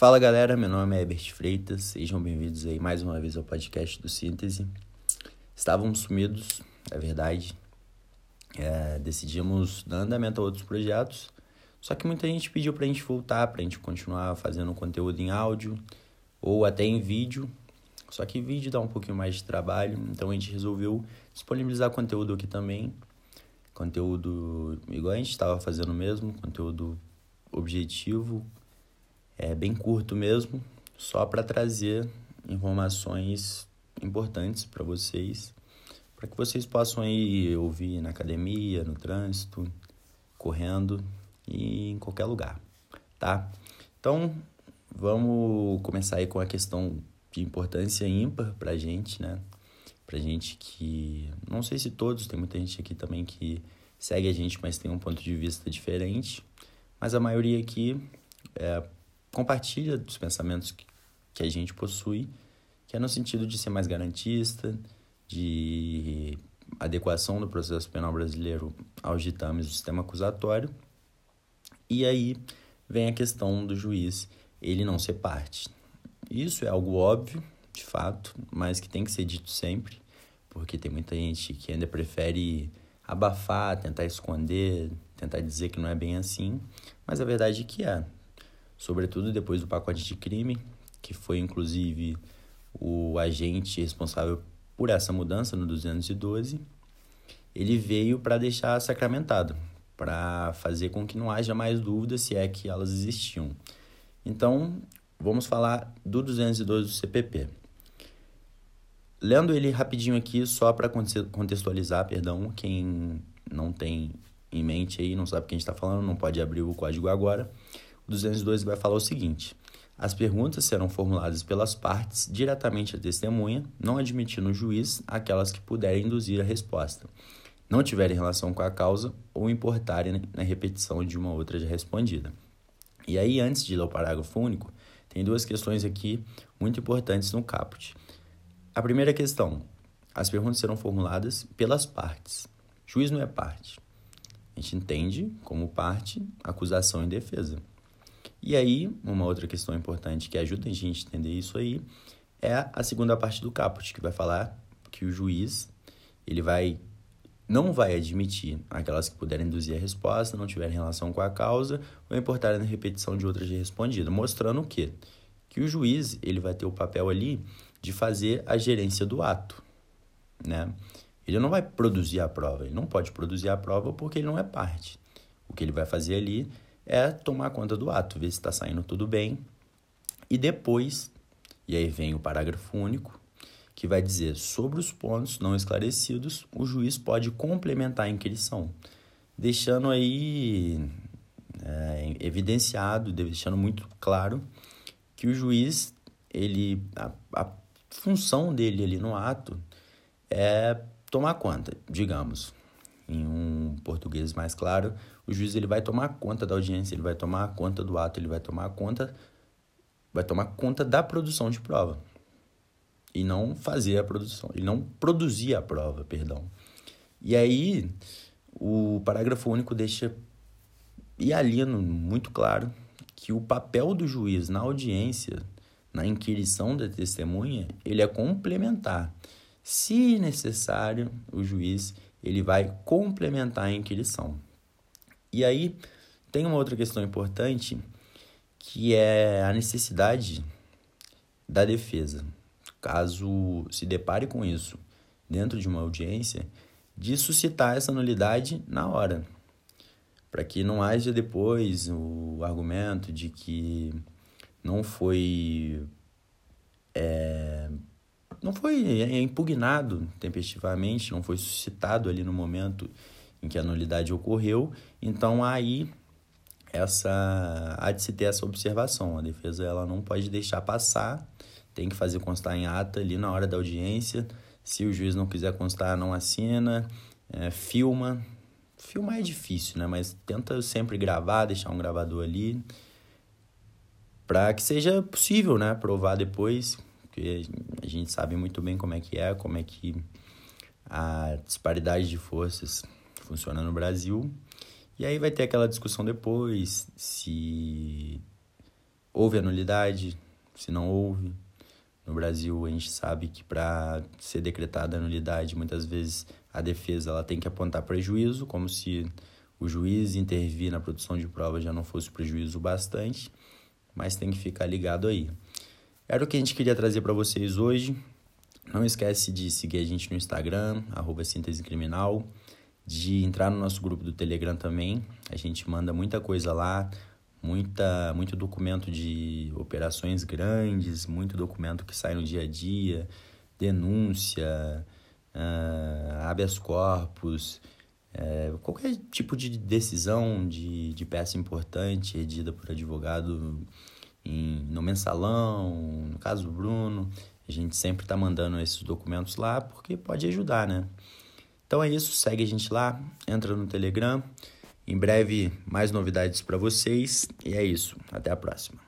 Fala galera, meu nome é Herbert Freitas, sejam bem-vindos aí mais uma vez ao podcast do Síntese. Estávamos sumidos, é verdade, é, decidimos dar andamento a outros projetos, só que muita gente pediu pra gente voltar, pra gente continuar fazendo conteúdo em áudio ou até em vídeo, só que vídeo dá um pouquinho mais de trabalho, então a gente resolveu disponibilizar conteúdo aqui também, conteúdo igual a gente estava fazendo mesmo, conteúdo objetivo, é bem curto mesmo, só para trazer informações importantes para vocês, para que vocês possam aí ouvir na academia, no trânsito, correndo e em qualquer lugar, tá? Então, vamos começar aí com a questão de importância ímpar pra gente, né? Pra gente que, não sei se todos, tem muita gente aqui também que segue a gente, mas tem um ponto de vista diferente, mas a maioria aqui é compartilha dos pensamentos que a gente possui, que é no sentido de ser mais garantista, de adequação do processo penal brasileiro aos ditames do sistema acusatório. E aí vem a questão do juiz ele não ser parte. Isso é algo óbvio, de fato, mas que tem que ser dito sempre, porque tem muita gente que ainda prefere abafar, tentar esconder, tentar dizer que não é bem assim, mas a verdade é que é sobretudo depois do pacote de crime, que foi inclusive o agente responsável por essa mudança no 212, ele veio para deixar sacramentado, para fazer com que não haja mais dúvidas se é que elas existiam. Então, vamos falar do 212 do CPP. Lendo ele rapidinho aqui, só para contextualizar, perdão, quem não tem em mente aí, não sabe o que a gente está falando, não pode abrir o código agora. 202 vai falar o seguinte: as perguntas serão formuladas pelas partes diretamente à testemunha, não admitindo o juiz aquelas que puderem induzir a resposta, não tiverem relação com a causa ou importarem na repetição de uma outra já respondida. E aí, antes de ler o parágrafo único, tem duas questões aqui muito importantes no caput. A primeira questão: as perguntas serão formuladas pelas partes. Juiz não é parte. A gente entende como parte acusação e defesa. E aí, uma outra questão importante que ajuda a gente a entender isso aí é a segunda parte do caput, que vai falar que o juiz ele vai não vai admitir aquelas que puderem induzir a resposta, não tiverem relação com a causa ou importarem na repetição de outras já respondidas, mostrando o quê? Que o juiz ele vai ter o papel ali de fazer a gerência do ato, né? Ele não vai produzir a prova, ele não pode produzir a prova porque ele não é parte. O que ele vai fazer ali é tomar conta do ato, ver se está saindo tudo bem. E depois, e aí vem o parágrafo único, que vai dizer sobre os pontos não esclarecidos, o juiz pode complementar a inquirição, deixando aí é, evidenciado, deixando muito claro que o juiz, ele, a, a função dele ali no ato é tomar conta, digamos, em um português mais claro, o juiz ele vai tomar conta da audiência, ele vai tomar conta do ato, ele vai tomar conta vai tomar conta da produção de prova e não fazer a produção, e não produzir a prova, perdão. E aí o parágrafo único deixa e alino muito claro que o papel do juiz na audiência, na inquirição da testemunha, ele é complementar. Se necessário, o juiz ele vai complementar a inquirição. E aí tem uma outra questão importante que é a necessidade da defesa, caso se depare com isso dentro de uma audiência, de suscitar essa nulidade na hora, para que não haja depois o argumento de que não foi é, não foi impugnado tempestivamente, não foi suscitado ali no momento em que a nulidade ocorreu, então aí essa há de se ter essa observação. A defesa ela não pode deixar passar, tem que fazer constar em ata ali na hora da audiência. Se o juiz não quiser constar, não assina, é, filma. Filmar é difícil, né? Mas tenta sempre gravar, deixar um gravador ali, para que seja possível, né? Provar depois, porque a gente sabe muito bem como é que é, como é que a disparidade de forças funciona no Brasil. E aí vai ter aquela discussão depois se houve a nulidade, se não houve. No Brasil, a gente sabe que para ser decretada a nulidade, muitas vezes a defesa ela tem que apontar prejuízo, como se o juiz intervir na produção de prova já não fosse prejuízo bastante, mas tem que ficar ligado aí. Era o que a gente queria trazer para vocês hoje. Não esquece de seguir a gente no Instagram, arroba síntese criminal, de entrar no nosso grupo do Telegram também. A gente manda muita coisa lá, muita, muito documento de operações grandes, muito documento que sai no dia a dia, denúncia, uh, habeas corpus, uh, qualquer tipo de decisão de, de peça importante redida por advogado em, no mensalão, no caso do Bruno. A gente sempre está mandando esses documentos lá porque pode ajudar, né? Então é isso, segue a gente lá, entra no Telegram. Em breve, mais novidades para vocês. E é isso. Até a próxima.